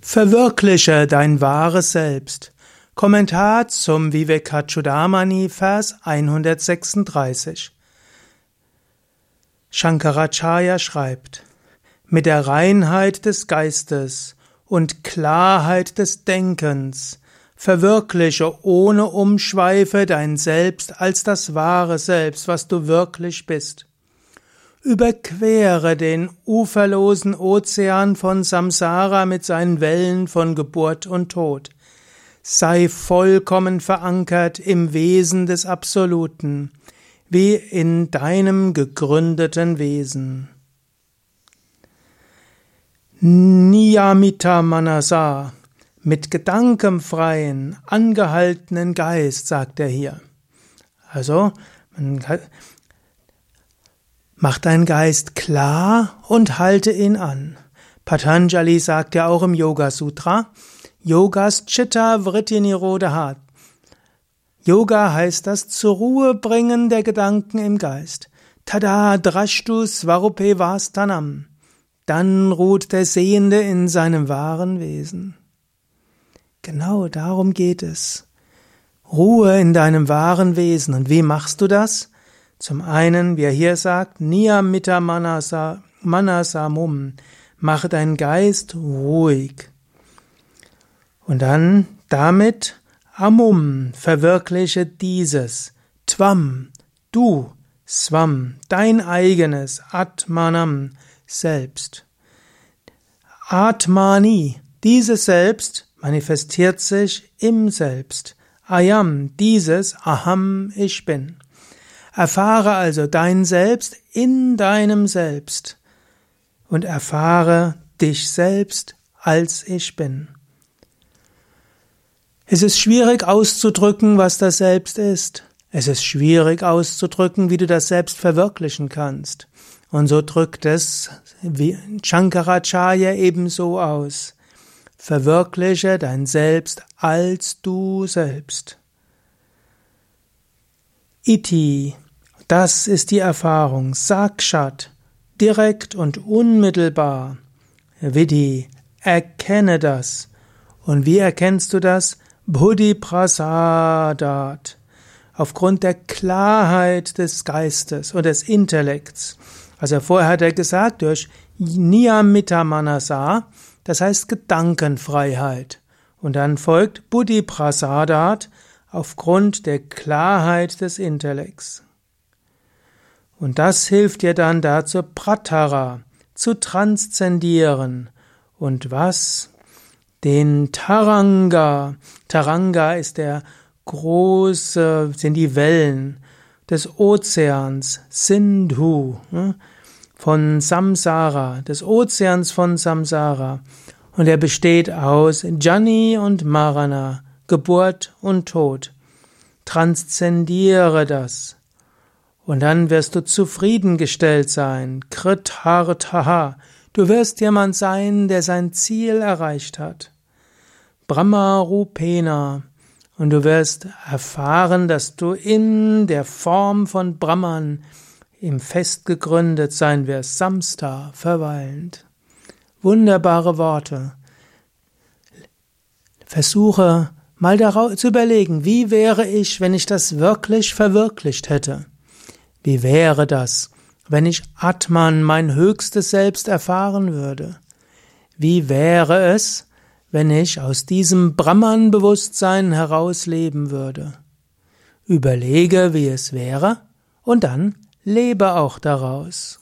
Verwirkliche dein wahres Selbst. Kommentar zum Vivekachudamani, Vers 136. Shankaracharya schreibt, mit der Reinheit des Geistes und Klarheit des Denkens verwirkliche ohne Umschweife dein Selbst als das wahre Selbst, was du wirklich bist. Überquere den uferlosen Ozean von Samsara mit seinen Wellen von Geburt und Tod. Sei vollkommen verankert im Wesen des Absoluten, wie in deinem gegründeten Wesen. Niyamita Manasa, mit gedankenfreien, angehaltenen Geist, sagt er hier. Also, man Mach deinen Geist klar und halte ihn an. Patanjali sagt ja auch im Yoga Sutra, Yogas Chitta Vritti Nirodha. Yoga heißt das zur Ruhe bringen der Gedanken im Geist. Tada drashtu svarupe vastanam. Dann ruht der Sehende in seinem wahren Wesen. Genau darum geht es. Ruhe in deinem wahren Wesen. Und wie machst du das? Zum einen, wie er hier sagt, Niyamita Manasa, Manasamum, mache deinen Geist ruhig. Und dann damit Amum, verwirkliche dieses. Tvam, du, Swam, dein eigenes, Atmanam, Selbst. Atmani, dieses Selbst manifestiert sich im Selbst. Ayam, dieses Aham, ich bin. Erfahre also dein Selbst in deinem Selbst und erfahre dich selbst als ich bin. Es ist schwierig auszudrücken, was das Selbst ist. Es ist schwierig auszudrücken, wie du das Selbst verwirklichen kannst. Und so drückt es Shankaracharya ebenso aus. Verwirkliche dein Selbst als du selbst. Iti das ist die Erfahrung, Sakshat, direkt und unmittelbar. Vidhi, erkenne das. Und wie erkennst du das? Buddhi Prasadat. Aufgrund der Klarheit des Geistes und des Intellekts. Also vorher hat er gesagt, durch Niyamita Manasa, das heißt Gedankenfreiheit. Und dann folgt Buddhi Prasadat aufgrund der Klarheit des Intellekts. Und das hilft dir dann dazu, Pratara zu transzendieren. Und was? Den Taranga. Taranga ist der große, sind die Wellen des Ozeans, Sindhu, hm, von Samsara, des Ozeans von Samsara. Und er besteht aus Jani und Marana, Geburt und Tod. Transzendiere das. Und dann wirst du zufriedengestellt sein. Krithartaha. Du wirst jemand sein, der sein Ziel erreicht hat. Brahma Rupena. Und du wirst erfahren, dass du in der Form von Brahman im Fest gegründet sein wirst. Samsta, verweilend. Wunderbare Worte. Versuche mal darauf zu überlegen, wie wäre ich, wenn ich das wirklich verwirklicht hätte? Wie wäre das, wenn ich Atman, mein höchstes Selbst, erfahren würde? Wie wäre es, wenn ich aus diesem Brahman-Bewusstsein heraus leben würde? Überlege, wie es wäre, und dann lebe auch daraus.